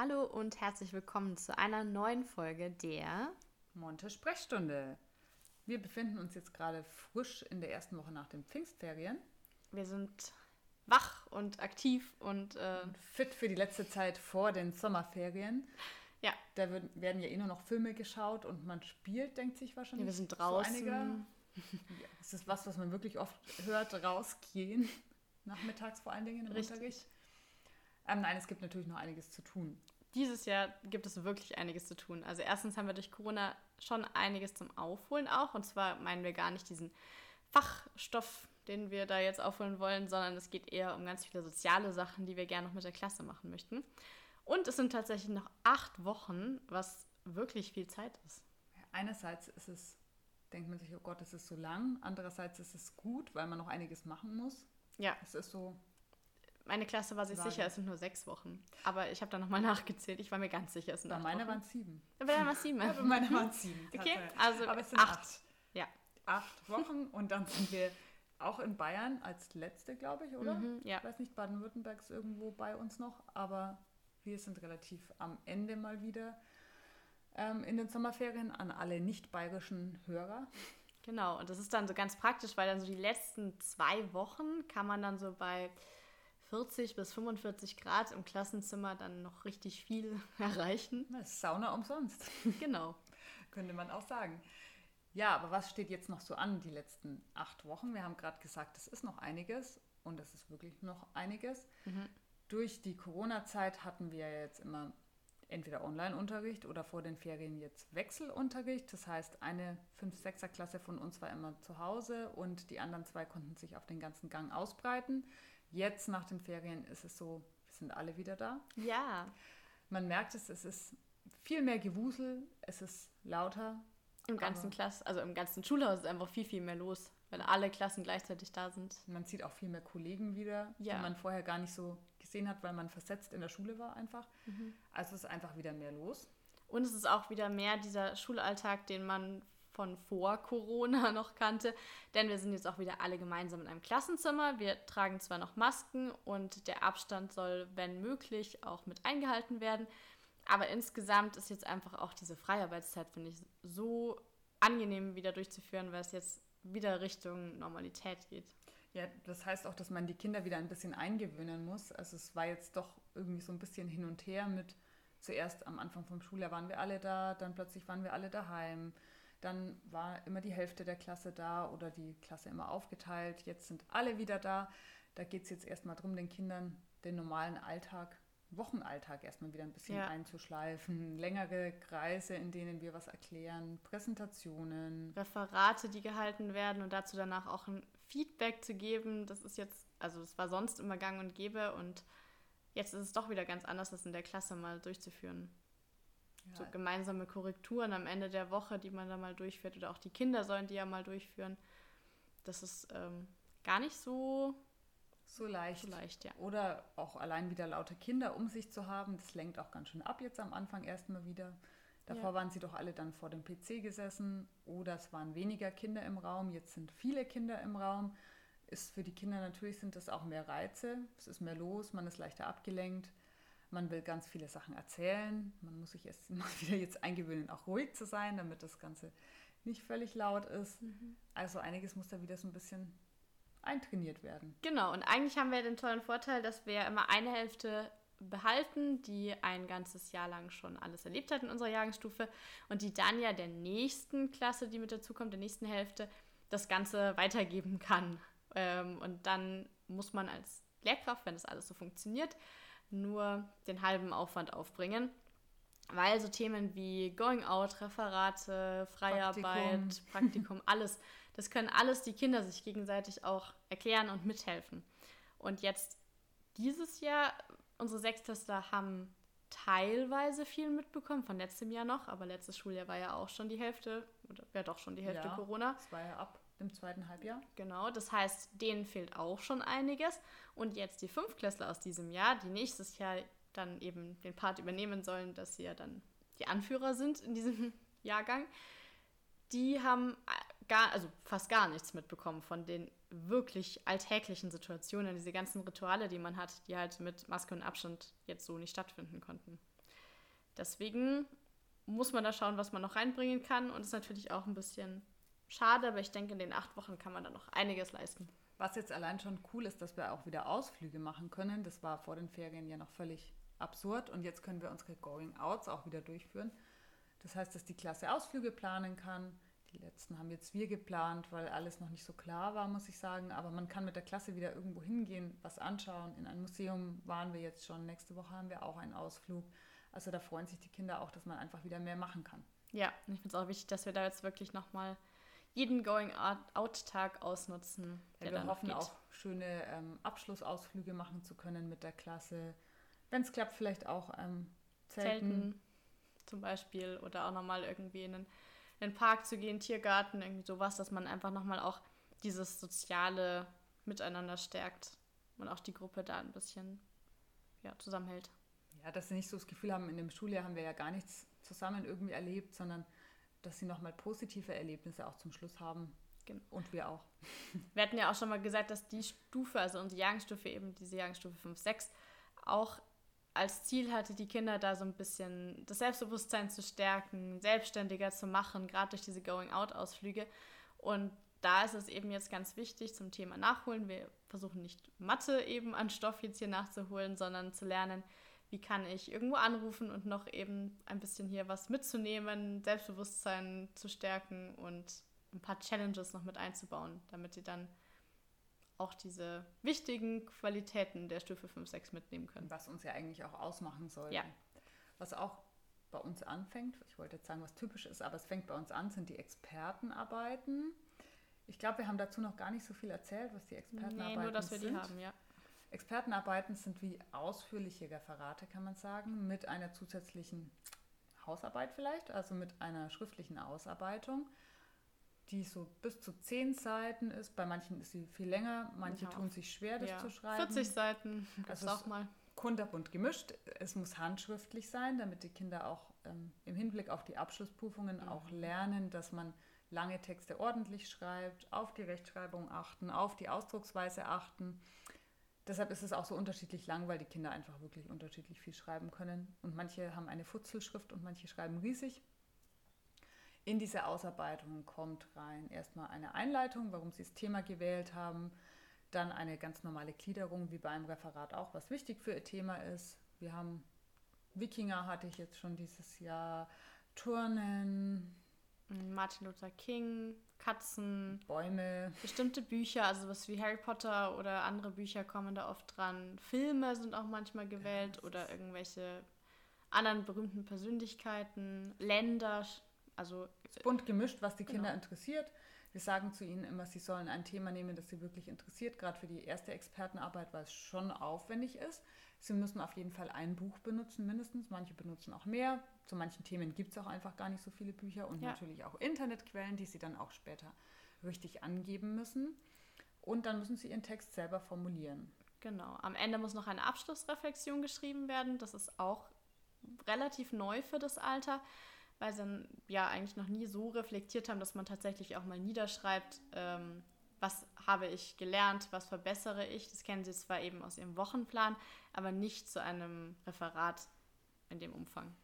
Hallo und herzlich willkommen zu einer neuen Folge der Monte Sprechstunde. Wir befinden uns jetzt gerade frisch in der ersten Woche nach den Pfingstferien. Wir sind wach und aktiv und, äh, und fit für die letzte Zeit vor den Sommerferien. Ja. Da werden ja eh nur noch Filme geschaut und man spielt, denkt sich wahrscheinlich. Ja, wir sind draußen. So. Ja, das ist was, was man wirklich oft hört, rausgehen. Nachmittags vor allen Dingen im Richtig. Unterricht. Ähm, nein, es gibt natürlich noch einiges zu tun. Dieses Jahr gibt es wirklich einiges zu tun. Also erstens haben wir durch Corona schon einiges zum Aufholen auch. Und zwar meinen wir gar nicht diesen Fachstoff, den wir da jetzt aufholen wollen, sondern es geht eher um ganz viele soziale Sachen, die wir gerne noch mit der Klasse machen möchten. Und es sind tatsächlich noch acht Wochen, was wirklich viel Zeit ist. Einerseits ist es, denkt man sich, oh Gott, es ist so lang. Andererseits ist es gut, weil man noch einiges machen muss. Ja. Es ist so, Meine Klasse war sich sicher, es sind nur sechs Wochen. Aber ich habe dann nochmal nachgezählt. Ich war mir ganz sicher, es sind bei meiner waren es sieben. Bei deiner waren es sieben. Ja, bei meiner waren es sieben. Okay, also Aber es sind acht. acht. Ja. Acht Wochen und dann sind wir auch in Bayern als letzte, glaube ich, oder? Mhm, ja. Ich weiß nicht, Baden-Württemberg ist irgendwo bei uns noch, aber wir sind relativ am Ende mal wieder ähm, in den Sommerferien an alle nicht bayerischen Hörer. Genau, und das ist dann so ganz praktisch, weil dann so die letzten zwei Wochen kann man dann so bei 40 bis 45 Grad im Klassenzimmer dann noch richtig viel erreichen. Na, ist Sauna umsonst, Genau. könnte man auch sagen. Ja, aber was steht jetzt noch so an, die letzten acht Wochen? Wir haben gerade gesagt, es ist noch einiges und es ist wirklich noch einiges. Durch die Corona-Zeit hatten wir jetzt immer entweder Online-Unterricht oder vor den Ferien jetzt Wechselunterricht. Das heißt, eine 5-6er-Klasse von uns war immer zu Hause und die anderen zwei konnten sich auf den ganzen Gang ausbreiten. Jetzt nach den Ferien ist es so, wir sind alle wieder da. Ja, Man merkt es, es ist viel mehr Gewusel, es ist lauter. im ganzen Klass, also im ganzen Schulhaus ist einfach viel, viel mehr los, weil alle Klassen gleichzeitig da sind. Man sieht auch viel mehr Kollegen wieder, Ja. die man vorher gar nicht so gesehen hat, weil man versetzt in der Schule war einfach. Also es ist einfach wieder mehr los. Und es ist auch wieder mehr dieser Schulalltag, den man von vor Corona noch kannte. Denn wir sind jetzt auch wieder alle gemeinsam in einem Klassenzimmer. Wir tragen zwar noch Masken und der Abstand soll, wenn möglich, auch mit eingehalten werden. Aber insgesamt ist jetzt einfach auch diese Freiarbeitszeit, finde ich, so angenehm wieder durchzuführen, weil es jetzt wieder Richtung Normalität geht. Ja, das heißt auch, dass man die Kinder wieder ein bisschen eingewöhnen muss. Also es war jetzt doch irgendwie so ein bisschen hin und her mit zuerst am Anfang vom Schuljahr waren wir alle da, dann plötzlich waren wir alle daheim. Dann war immer die Hälfte der Klasse da oder die Klasse immer aufgeteilt. Jetzt sind alle wieder da. Da geht es jetzt erstmal darum, den Kindern den normalen Alltag, Wochenalltag erstmal wieder ein bisschen Ja. einzuschleifen. Längere Kreise, in denen wir was erklären, Präsentationen. Referate, die gehalten werden und dazu danach auch ein Feedback zu geben. Das ist jetzt, also das war sonst immer gang und gäbe und jetzt ist es doch wieder ganz anders, das in der Klasse mal durchzuführen. So Ja, gemeinsame Korrekturen am Ende der Woche, die man da mal durchführt oder auch die Kinder sollen die ja mal durchführen. Das ist ähm, gar nicht so, so leicht. so leicht, ja. Oder auch allein wieder laute Kinder um sich zu haben, das lenkt auch ganz schön ab jetzt am Anfang erstmal wieder. Davor Ja. waren sie doch alle dann vor dem PC gesessen oder es waren weniger Kinder im Raum, jetzt sind viele Kinder im Raum. Ist für die Kinder natürlich sind das auch mehr Reize, es ist mehr los, man ist leichter abgelenkt, man will ganz viele Sachen erzählen, man muss sich erst mal wieder jetzt eingewöhnen, auch ruhig zu sein, damit das Ganze nicht völlig laut ist. Also einiges muss da wieder so ein bisschen eintrainiert werden. Genau, und eigentlich haben wir den tollen Vorteil, dass wir immer eine Hälfte behalten, die ein ganzes Jahr lang schon alles erlebt hat in unserer Jahrgangsstufe und die dann ja der nächsten Klasse, die mit dazukommt, der nächsten Hälfte, das Ganze weitergeben kann. Ähm, und dann muss man als Lehrkraft, wenn das alles so funktioniert, nur den halben Aufwand aufbringen. Weil so Themen wie Going Out, Referate, Freiarbeit, Praktikum. Praktikum, alles, das können alles die Kinder sich gegenseitig auch erklären und mithelfen. Und jetzt dieses Jahr, unsere Sechstklässler haben teilweise viel mitbekommen, von letztem Jahr noch, aber letztes Schuljahr war ja auch schon die Hälfte, oder ja doch schon die Hälfte Ja, Corona. Das war ja ab dem zweiten Halbjahr. Genau, das heißt, denen fehlt auch schon einiges. Und jetzt die Fünftklässler aus diesem Jahr, die nächstes Jahr dann eben den Part übernehmen sollen, dass sie ja dann die Anführer sind in diesem Jahrgang, die haben äh, gar, also fast gar nichts mitbekommen von den wirklich alltäglichen Situationen, diese ganzen Rituale, die man hat, die halt mit Maske und Abstand jetzt so nicht stattfinden konnten. Deswegen muss man da schauen, was man noch reinbringen kann. Und ist natürlich auch ein bisschen schade, aber ich denke, in den acht Wochen kann man da noch einiges leisten. Was jetzt allein schon cool ist, dass wir auch wieder Ausflüge machen können. Das war vor den Ferien ja noch völlig absurd. Und jetzt können wir unsere Going-Outs auch wieder durchführen. Das heißt, dass die Klasse Ausflüge planen kann. Die letzten haben jetzt wir geplant, weil alles noch nicht so klar war, muss ich sagen. Aber man kann mit der Klasse wieder irgendwo hingehen, was anschauen. In ein Museum waren wir jetzt schon. Nächste Woche haben wir auch einen Ausflug. Also da freuen sich die Kinder auch, dass man einfach wieder mehr machen kann. Ja, und ich finde es auch wichtig, dass wir da jetzt wirklich nochmal jeden Going-Out-Tag ausnutzen. Ja, wir hoffen auch schöne ähm, Abschlussausflüge machen zu können mit der Klasse. Wenn es klappt, vielleicht auch ähm, Zelten. Zelten zum Beispiel oder auch nochmal irgendwie in den, in den Park zu gehen, Tiergarten, irgendwie sowas, dass man einfach nochmal auch dieses soziale Miteinander stärkt und auch die Gruppe da ein bisschen ja, zusammenhält. Ja, dass sie nicht so das Gefühl haben, in dem Schuljahr haben wir ja gar nichts zusammen irgendwie erlebt, sondern dass sie nochmal positive Erlebnisse auch zum Schluss haben. Genau. Und wir auch. Wir hatten ja auch schon mal gesagt, dass die Stufe, also unsere Jahrgangsstufe, eben diese Jahrgangsstufe 5, 6, auch als Ziel hatte, die Kinder da so ein bisschen das Selbstbewusstsein zu stärken, selbstständiger zu machen, gerade durch diese Going-Out-Ausflüge. Und da ist es eben jetzt ganz wichtig zum Thema Nachholen. Wir versuchen nicht Mathe eben an Stoff jetzt hier nachzuholen, sondern zu lernen, wie kann ich irgendwo anrufen und noch eben ein bisschen hier was mitzunehmen, Selbstbewusstsein zu stärken und ein paar Challenges noch mit einzubauen, damit sie dann auch diese wichtigen Qualitäten der Stufe 5, 6 mitnehmen können. Was uns ja eigentlich auch ausmachen soll. Ja. Was auch bei uns anfängt, ich wollte jetzt sagen, was typisch ist, aber es fängt bei uns an, sind die Expertenarbeiten. Ich glaube, wir haben dazu noch gar nicht so viel erzählt, was die Expertenarbeiten sind. Nee, nur, dass wir sind. die haben, ja. Expertenarbeiten sind wie ausführliche Referate, kann man sagen, mit einer zusätzlichen Hausarbeit vielleicht, also mit einer schriftlichen Ausarbeitung, die so bis zu zehn Seiten ist. Bei manchen ist sie viel länger, manche ja. tun sich schwer, das ja. zu schreiben. 40 Seiten, das also auch mal. Kunterbunt gemischt. Es muss handschriftlich sein, damit die Kinder auch ähm, im Hinblick auf die Abschlussprüfungen mhm. auch lernen, dass man lange Texte ordentlich schreibt, auf die Rechtschreibung achten, auf die Ausdrucksweise achten Deshalb ist es auch so unterschiedlich lang, weil die Kinder einfach wirklich unterschiedlich viel schreiben können. Und manche haben eine Futzelschrift und manche schreiben riesig. In diese Ausarbeitung kommt rein erstmal eine Einleitung, warum sie das Thema gewählt haben. Dann eine ganz normale Gliederung, wie beim Referat auch, was wichtig für ihr Thema ist. Wir haben Wikinger hatte ich jetzt schon dieses Jahr, Turnen, Martin Luther King, Katzen, Bäume, bestimmte Bücher, also was wie Harry Potter oder andere Bücher kommen da oft dran. Filme sind auch manchmal gewählt ja, oder irgendwelche anderen berühmten Persönlichkeiten, Länder, also bunt gemischt, was die Kinder genau. interessiert. Wir sagen zu ihnen immer, sie sollen ein Thema nehmen, das sie wirklich interessiert, gerade für die erste Expertenarbeit, weil es schon aufwendig ist. Sie müssen auf jeden Fall ein Buch benutzen, mindestens. Manche benutzen auch mehr. Zu manchen Themen gibt es auch einfach gar nicht so viele Bücher und ja. natürlich auch Internetquellen, die sie dann auch später richtig angeben müssen. Und dann müssen sie ihren Text selber formulieren. Genau. Am Ende muss noch eine Abschlussreflexion geschrieben werden. Das ist auch relativ neu für das Alter, weil sie ja eigentlich noch nie so reflektiert haben, dass man tatsächlich auch mal niederschreibt, ähm, was habe ich gelernt, was verbessere ich. Das kennen Sie zwar eben aus Ihrem Wochenplan, aber nicht zu einem Referat in dem Umfang.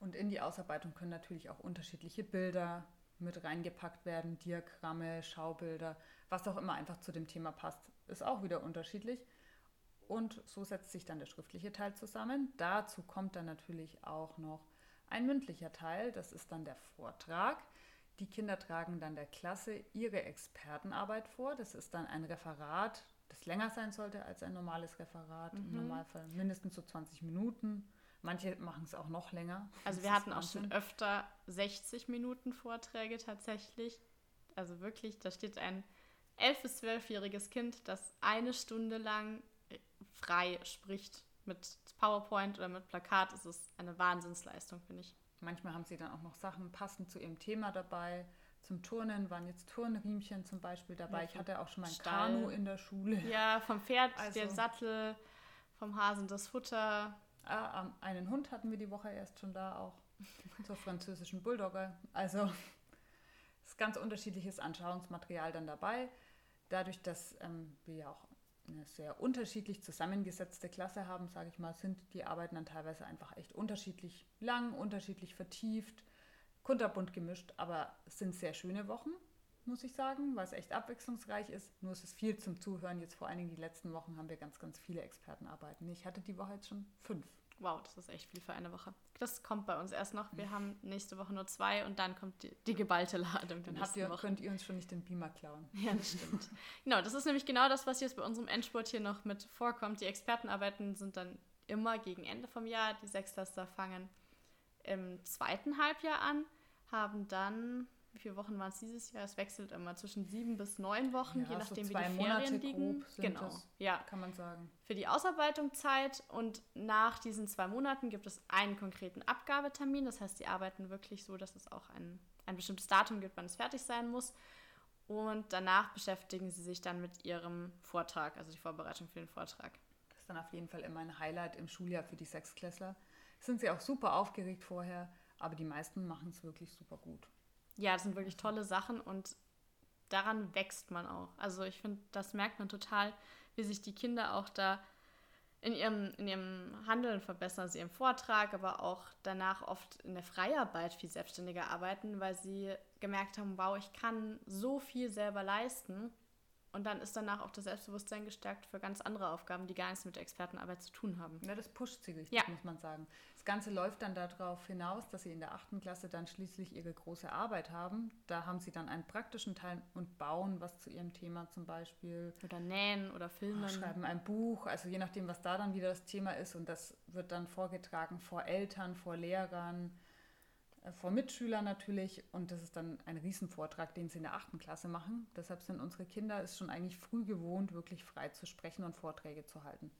Und in die Ausarbeitung können natürlich auch unterschiedliche Bilder mit reingepackt werden, Diagramme, Schaubilder, was auch immer einfach zu dem Thema passt, ist auch wieder unterschiedlich. Und so setzt sich dann der schriftliche Teil zusammen. Dazu kommt dann natürlich auch noch ein mündlicher Teil, das ist dann der Vortrag. Die Kinder tragen dann der Klasse ihre Expertenarbeit vor. Das ist dann ein Referat, das länger sein sollte als ein normales Referat. Mhm. Im Normalfall mindestens so 20 Minuten. Manche machen es auch noch länger. Also wir hatten auch schon öfter 60 Minuten Vorträge tatsächlich. Also wirklich, da steht ein 11- bis 12-jähriges Kind, das eine Stunde lang frei spricht mit PowerPoint oder mit Plakat. Es ist eine Wahnsinnsleistung, finde ich. Manchmal haben sie dann auch noch Sachen passend zu ihrem Thema dabei. Zum Turnen waren jetzt Turnriemchen zum Beispiel dabei. Ja, ich hatte auch schon mal ein Stall. Kanu in der Schule. Ja, vom Pferd also, der Sattel, vom Hasen das Futter. Ah, einen Hund hatten wir die Woche erst schon da auch. Zur französischen Bulldogger. Also ist ganz unterschiedliches Anschauungsmaterial dann dabei. Dadurch, dass ähm, wir ja auch eine sehr unterschiedlich zusammengesetzte Klasse haben, sage ich mal, sind die Arbeiten dann teilweise einfach echt unterschiedlich lang, unterschiedlich vertieft, kunterbunt gemischt, aber es sind sehr schöne Wochen, muss ich sagen, weil es echt abwechslungsreich ist. Nur ist es viel zum Zuhören. Jetzt vor allen Dingen die letzten Wochen haben wir ganz, ganz viele Expertenarbeiten. Ich hatte die Woche jetzt schon fünf. Wow, das ist echt viel für eine Woche. Das kommt bei uns erst noch. Wir haben nächste Woche nur zwei und dann kommt die, die geballte Ladung. Dann habt ihr, könnt ihr uns schon nicht den Beamer klauen. Ja, das stimmt. genau, das ist nämlich genau das, was jetzt bei unserem Endspurt hier noch mit vorkommt. Die Expertenarbeiten sind dann immer gegen Ende vom Jahr. Die Sechstaster fangen im zweiten Halbjahr an, haben dann wie viele Wochen waren es dieses Jahr? Es wechselt immer zwischen sieben bis neun Wochen, ja, je nachdem, so wie die Monate Ferien liegen. genau, das, ja. Kann man sagen. Für die Ausarbeitung Zeit und nach diesen zwei Monaten gibt es einen konkreten Abgabetermin. Das heißt, sie arbeiten wirklich so, dass es auch ein, ein bestimmtes Datum gibt, wann es fertig sein muss. Und danach beschäftigen sie sich dann mit ihrem Vortrag, also die Vorbereitung für den Vortrag. Das ist dann auf jeden Fall immer ein Highlight im Schuljahr für die Sechsklässler. Sind sie auch super aufgeregt vorher, aber die meisten machen es wirklich super gut ja, das sind wirklich tolle Sachen und daran wächst man auch. Also ich finde, das merkt man total, wie sich die Kinder auch da in ihrem, in ihrem Handeln verbessern, sie im Vortrag, aber auch danach oft in der Freiarbeit viel selbstständiger arbeiten, weil sie gemerkt haben, wow, ich kann so viel selber leisten und dann ist danach auch das Selbstbewusstsein gestärkt für ganz andere Aufgaben, die gar nichts mit Expertenarbeit zu tun haben. Ja, das pusht sie richtig, ja. muss man sagen. Das Ganze läuft dann darauf hinaus, dass sie in der achten Klasse dann schließlich ihre große Arbeit haben. Da haben sie dann einen praktischen Teil und bauen was zu ihrem Thema zum Beispiel. Oder nähen oder filmen. Schreiben ein Buch, also je nachdem, was da dann wieder das Thema ist. Und das wird dann vorgetragen vor Eltern, vor Lehrern vor Mitschülern natürlich und das ist dann ein Riesenvortrag, den sie in der achten Klasse machen. Deshalb sind unsere Kinder es schon eigentlich früh gewohnt, wirklich frei zu sprechen und Vorträge zu halten.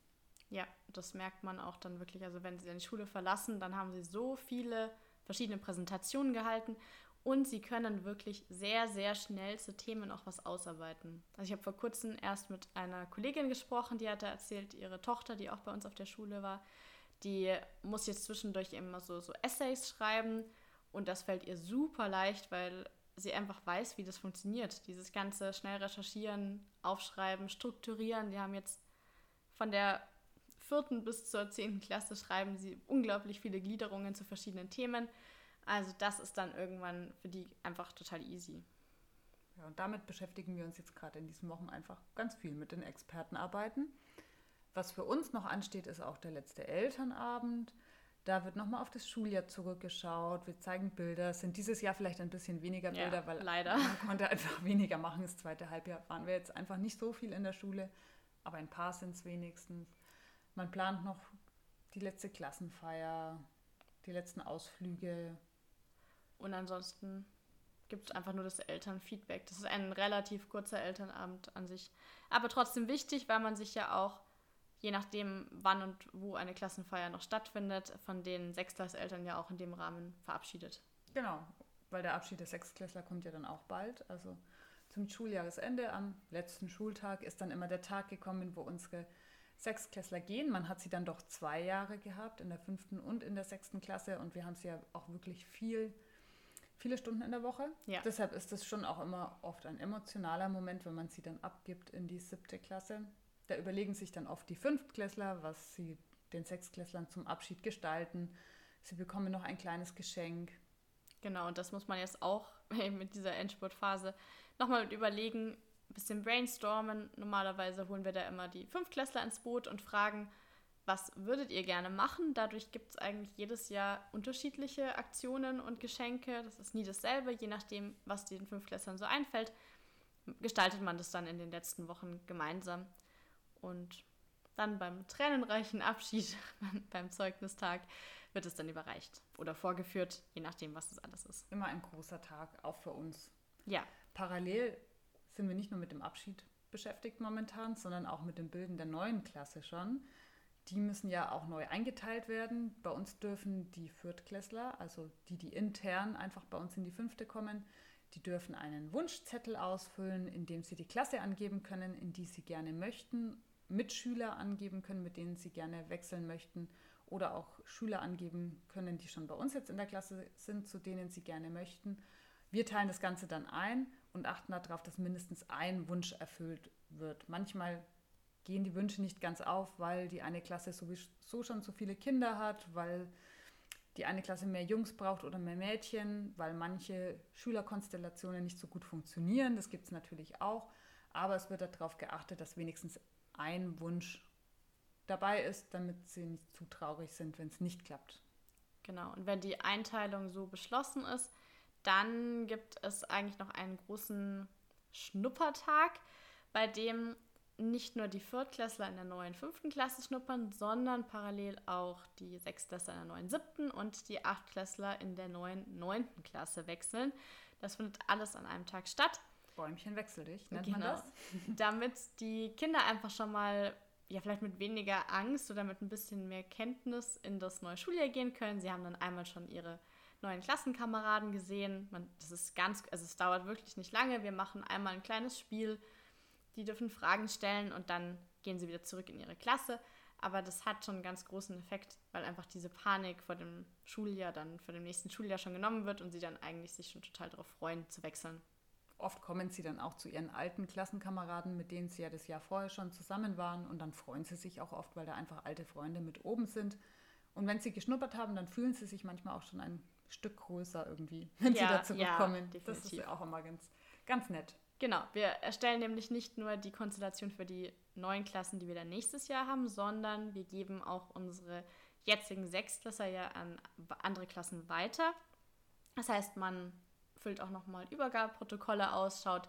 Ja, das merkt man auch dann wirklich. Also wenn sie die Schule verlassen, dann haben sie so viele verschiedene Präsentationen gehalten und sie können wirklich sehr, sehr schnell zu Themen auch was ausarbeiten. Also ich habe vor kurzem erst mit einer Kollegin gesprochen, die hatte erzählt, ihre Tochter, die auch bei uns auf der Schule war, die muss jetzt zwischendurch immer so, so Essays schreiben und das fällt ihr super leicht, weil sie einfach weiß, wie das funktioniert. Dieses ganze schnell recherchieren, aufschreiben, strukturieren. Die haben jetzt von der vierten bis zur zehnten Klasse schreiben sie unglaublich viele Gliederungen zu verschiedenen Themen. Also das ist dann irgendwann für die einfach total easy. Ja, und damit beschäftigen wir uns jetzt gerade in diesen Wochen einfach ganz viel mit den Expertenarbeiten. Was für uns noch ansteht, ist auch der letzte Elternabend. Da wird nochmal auf das Schuljahr zurückgeschaut. Wir zeigen Bilder. Es sind dieses Jahr vielleicht ein bisschen weniger Bilder, ja, weil leider. man konnte einfach weniger machen. Das zweite Halbjahr waren wir jetzt einfach nicht so viel in der Schule, aber ein paar sind es wenigstens. Man plant noch die letzte Klassenfeier, die letzten Ausflüge. Und ansonsten gibt es einfach nur das Elternfeedback. Das ist ein relativ kurzer Elternabend an sich. Aber trotzdem wichtig, weil man sich ja auch je nachdem, wann und wo eine Klassenfeier noch stattfindet, von den Sechstklasseltern ja auch in dem Rahmen verabschiedet. Genau, weil der Abschied der Sechstklässler kommt ja dann auch bald. Also zum Schuljahresende, am letzten Schultag, ist dann immer der Tag gekommen, wo unsere Sechstklässler gehen. Man hat sie dann doch zwei Jahre gehabt, in der fünften und in der sechsten Klasse. Und wir haben sie ja auch wirklich viel, viele Stunden in der Woche. Ja. Deshalb ist das schon auch immer oft ein emotionaler Moment, wenn man sie dann abgibt in die siebte Klasse. Da überlegen sich dann oft die Fünftklässler, was sie den Sechstklässlern zum Abschied gestalten. Sie bekommen noch ein kleines Geschenk. Genau, und das muss man jetzt auch mit dieser Endspurtphase nochmal überlegen, ein bisschen brainstormen. Normalerweise holen wir da immer die Fünftklässler ins Boot und fragen, was würdet ihr gerne machen? Dadurch gibt es eigentlich jedes Jahr unterschiedliche Aktionen und Geschenke. Das ist nie dasselbe, je nachdem, was den Fünftklässlern so einfällt, gestaltet man das dann in den letzten Wochen gemeinsam. Und dann beim tränenreichen Abschied, beim Zeugnistag, wird es dann überreicht oder vorgeführt, je nachdem, was das alles ist. Immer ein großer Tag, auch für uns. Ja. Parallel sind wir nicht nur mit dem Abschied beschäftigt momentan, sondern auch mit dem Bilden der neuen Klasse schon. Die müssen ja auch neu eingeteilt werden. Bei uns dürfen die Viertklässler, also die, die intern einfach bei uns in die fünfte kommen, die dürfen einen Wunschzettel ausfüllen, in dem sie die Klasse angeben können, in die sie gerne möchten Mitschüler angeben können, mit denen sie gerne wechseln möchten oder auch Schüler angeben können, die schon bei uns jetzt in der Klasse sind, zu denen sie gerne möchten. Wir teilen das Ganze dann ein und achten darauf, dass mindestens ein Wunsch erfüllt wird. Manchmal gehen die Wünsche nicht ganz auf, weil die eine Klasse sowieso schon zu viele Kinder hat, weil die eine Klasse mehr Jungs braucht oder mehr Mädchen, weil manche Schülerkonstellationen nicht so gut funktionieren. Das gibt es natürlich auch. Aber es wird darauf geachtet, dass wenigstens ein Wunsch dabei ist, damit sie nicht zu traurig sind, wenn es nicht klappt. Genau, und wenn die Einteilung so beschlossen ist, dann gibt es eigentlich noch einen großen Schnuppertag, bei dem nicht nur die Viertklässler in der neuen fünften Klasse schnuppern, sondern parallel auch die Sechstklässler in der neuen siebten und die Achtklässler in der neuen neunten Klasse wechseln. Das findet alles an einem Tag statt. Bäumchen wechsel dich, nennt genau. man das? Damit die Kinder einfach schon mal, ja, vielleicht mit weniger Angst oder mit ein bisschen mehr Kenntnis in das neue Schuljahr gehen können. Sie haben dann einmal schon ihre neuen Klassenkameraden gesehen. Man, das ist ganz, also es dauert wirklich nicht lange. Wir machen einmal ein kleines Spiel die dürfen Fragen stellen und dann gehen sie wieder zurück in ihre Klasse. Aber das hat schon einen ganz großen Effekt, weil einfach diese Panik vor dem Schuljahr dann vor dem nächsten Schuljahr schon genommen wird und sie dann eigentlich sich schon total darauf freuen, zu wechseln. Oft kommen sie dann auch zu ihren alten Klassenkameraden, mit denen sie ja das Jahr vorher schon zusammen waren. Und dann freuen sie sich auch oft, weil da einfach alte Freunde mit oben sind. Und wenn sie geschnuppert haben, dann fühlen sie sich manchmal auch schon ein Stück größer irgendwie, wenn ja, sie da zurückkommen. Ja, das ist ja auch immer ganz, ganz nett. Genau, wir erstellen nämlich nicht nur die Konstellation für die neuen Klassen, die wir dann nächstes Jahr haben, sondern wir geben auch unsere jetzigen Sechstklässler ja an andere Klassen weiter. Das heißt, man füllt auch nochmal Übergabeprotokolle aus, schaut,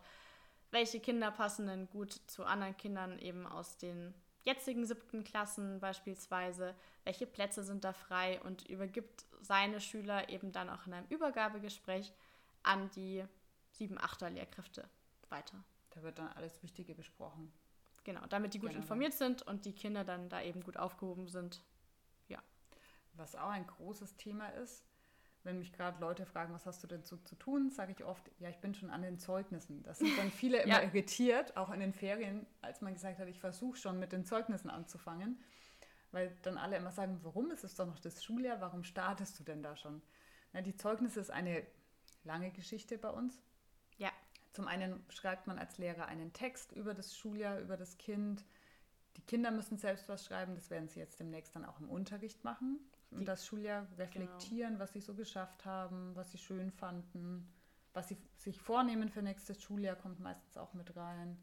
welche Kinder passen denn gut zu anderen Kindern eben aus den jetzigen siebten Klassen beispielsweise, welche Plätze sind da frei und übergibt seine Schüler eben dann auch in einem Übergabegespräch an die sieben Achter Lehrkräfte weiter. Da wird dann alles Wichtige besprochen. Genau, damit die gut Generell. informiert sind und die Kinder dann da eben gut aufgehoben sind. Ja. Was auch ein großes Thema ist, wenn mich gerade Leute fragen, was hast du denn so zu tun, sage ich oft, ja, ich bin schon an den Zeugnissen. Das sind dann viele immer ja. irritiert, auch in den Ferien, als man gesagt hat, ich versuche schon mit den Zeugnissen anzufangen, weil dann alle immer sagen, warum ist es doch noch das Schuljahr, warum startest du denn da schon? Na, die Zeugnisse ist eine lange Geschichte bei uns. Ja. Zum einen schreibt man als Lehrer einen Text über das Schuljahr, über das Kind. Die Kinder müssen selbst was schreiben, das werden sie jetzt demnächst dann auch im Unterricht machen. Und das Schuljahr reflektieren, genau. was sie so geschafft haben, was sie schön fanden, was sie sich vornehmen für nächstes Schuljahr, kommt meistens auch mit rein.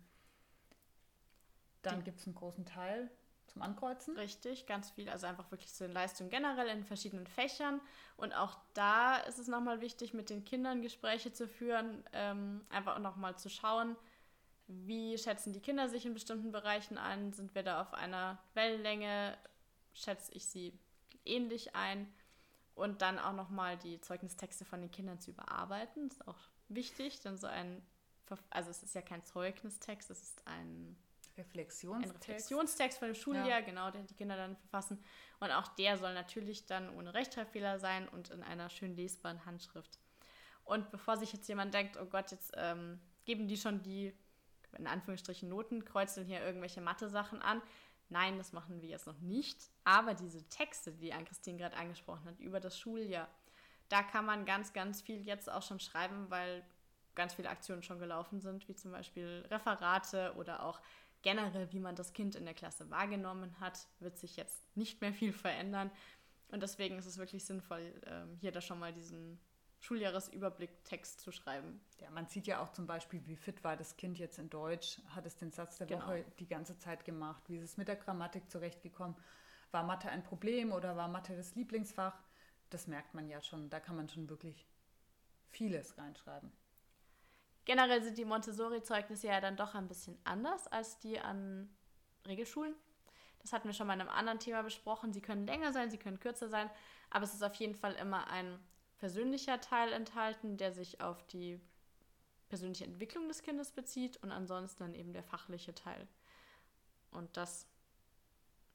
Dann gibt es einen großen Teil, zum Ankreuzen. Richtig, ganz viel. Also einfach wirklich zu den Leistungen generell in verschiedenen Fächern. Und auch da ist es nochmal wichtig, mit den Kindern Gespräche zu führen, ähm, einfach nochmal zu schauen, wie schätzen die Kinder sich in bestimmten Bereichen ein? Sind wir da auf einer Wellenlänge? Schätze ich sie ähnlich ein? Und dann auch nochmal die Zeugnistexte von den Kindern zu überarbeiten. Das ist auch wichtig, denn so ein, also es ist ja kein Zeugnistext, es ist ein Reflexionstext. Ein Reflexionstext von dem Schuljahr, ja. genau, den die Kinder dann verfassen. Und auch der soll natürlich dann ohne Rechtschreibfehler sein und in einer schön lesbaren Handschrift. Und bevor sich jetzt jemand denkt, oh Gott, jetzt ähm, geben die schon die, in Anführungsstrichen, Noten, kreuzeln hier irgendwelche Mathe-Sachen an. Nein, das machen wir jetzt noch nicht. Aber diese Texte, die Ann-Christine gerade angesprochen hat, über das Schuljahr, da kann man ganz, ganz viel jetzt auch schon schreiben, weil ganz viele Aktionen schon gelaufen sind, wie zum Beispiel Referate oder auch generell, wie man das Kind in der Klasse wahrgenommen hat, wird sich jetzt nicht mehr viel verändern. Und deswegen ist es wirklich sinnvoll, ähm, hier da schon mal diesen Schuljahresüberblick-Text zu schreiben. Ja, man sieht ja auch zum Beispiel, wie fit war das Kind jetzt in Deutsch, hat es den Satz der genau. Woche die ganze Zeit gemacht, wie ist es mit der Grammatik zurechtgekommen, war Mathe ein Problem oder war Mathe das Lieblingsfach? Das merkt man ja schon, da kann man schon wirklich vieles reinschreiben. Generell sind die Montessori-Zeugnisse ja dann doch ein bisschen anders als die an Regelschulen. Das hatten wir schon mal in einem anderen Thema besprochen. Sie können länger sein, sie können kürzer sein, aber es ist auf jeden Fall immer ein persönlicher Teil enthalten, der sich auf die persönliche Entwicklung des Kindes bezieht und ansonsten dann eben der fachliche Teil. Und das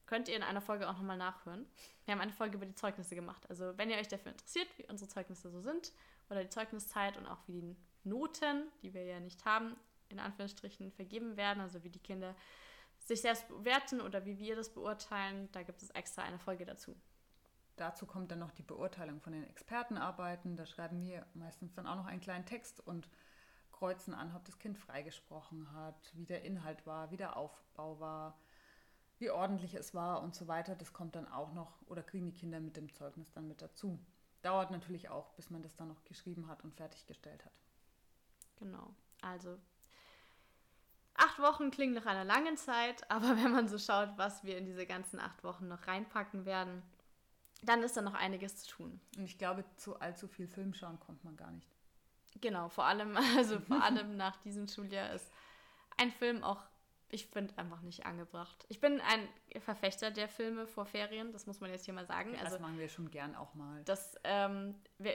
könnt ihr in einer Folge auch nochmal nachhören. Wir haben eine Folge über die Zeugnisse gemacht. Also wenn ihr euch dafür interessiert, wie unsere Zeugnisse so sind oder die Zeugniszeit und auch wie die Noten, die wir ja nicht haben, in Anführungsstrichen vergeben werden, also wie die Kinder sich selbst bewerten oder wie wir das beurteilen. Da gibt es extra eine Folge dazu. Dazu kommt dann noch die Beurteilung von den Expertenarbeiten. Da schreiben wir meistens dann auch noch einen kleinen Text und kreuzen an, ob das Kind freigesprochen hat, wie der Inhalt war, wie der Aufbau war, wie ordentlich es war und so weiter. Das kommt dann auch noch oder kriegen die Kinder mit dem Zeugnis dann mit dazu. Dauert natürlich auch, bis man das dann noch geschrieben hat und fertiggestellt hat. Genau. Also acht Wochen klingen nach einer langen Zeit, aber wenn man so schaut, was wir in diese ganzen acht Wochen noch reinpacken werden, dann ist da noch einiges zu tun. Und ich glaube, zu allzu viel Film schauen kommt man gar nicht. Genau, vor allem, also vor allem nach diesem Schuljahr ist ein Film auch, ich finde, einfach nicht angebracht. Ich bin ein Verfechter der Filme vor Ferien, das muss man jetzt hier mal sagen. Ja, also, das machen wir schon gern auch mal. Das, ähm, wir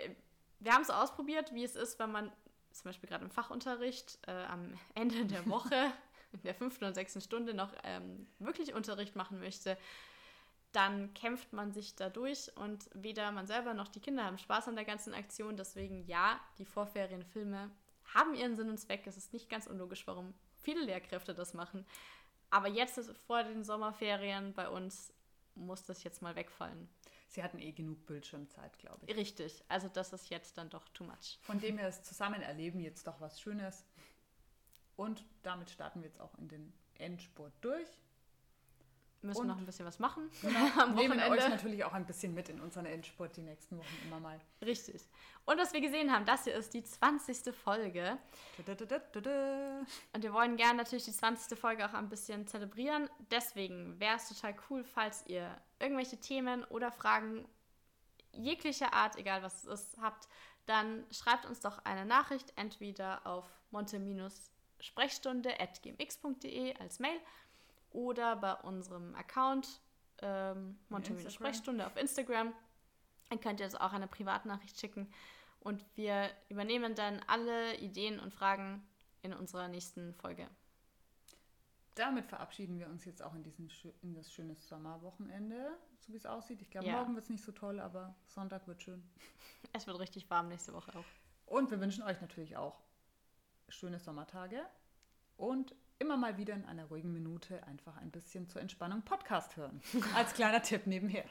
wir haben es ausprobiert, wie es ist, wenn man zum Beispiel gerade im Fachunterricht äh, am Ende der Woche, in der fünften und sechsten Stunde noch ähm, wirklich Unterricht machen möchte, dann kämpft man sich da durch und weder man selber noch die Kinder haben Spaß an der ganzen Aktion. Deswegen ja, die Vorferienfilme haben ihren Sinn und Zweck. Es ist nicht ganz unlogisch, warum viele Lehrkräfte das machen. Aber jetzt vor den Sommerferien bei uns muss das jetzt mal wegfallen. Sie hatten eh genug Bildschirmzeit, glaube ich. Richtig, also das ist jetzt dann doch too much. Von dem her ist Zusammenerleben jetzt doch was Schönes. Und damit starten wir jetzt auch in den Endspurt durch. Müssen Und- noch ein bisschen was machen Genau. am Nehmen euch Wochenende. natürlich auch ein bisschen mit in unseren Endspurt die nächsten Wochen immer mal. Richtig. Und was wir gesehen haben, das hier ist die 20. Folge. Und wir wollen gerne natürlich die 20. Folge auch ein bisschen zelebrieren. Deswegen wäre es total cool, falls ihr irgendwelche Themen oder Fragen jeglicher Art, egal was es ist, habt, dann schreibt uns doch eine Nachricht, entweder auf monte-sprechstunde.gmx.de als Mail oder bei unserem Account ähm, monte-sprechstunde auf Instagram. Dann könnt ihr uns auch eine Privatnachricht schicken und wir übernehmen dann alle Ideen und Fragen in unserer nächsten Folge. Damit verabschieden wir uns jetzt auch in, diesen, in das schöne Sommerwochenende, so wie es aussieht. Ich glaube, Ja. morgen wird es nicht so toll, aber Sonntag wird schön. Es wird richtig warm nächste Woche auch. Und wir wünschen euch natürlich auch schöne Sommertage und immer mal wieder in einer ruhigen Minute einfach ein bisschen zur Entspannung Podcast hören. Als kleiner Tipp nebenher.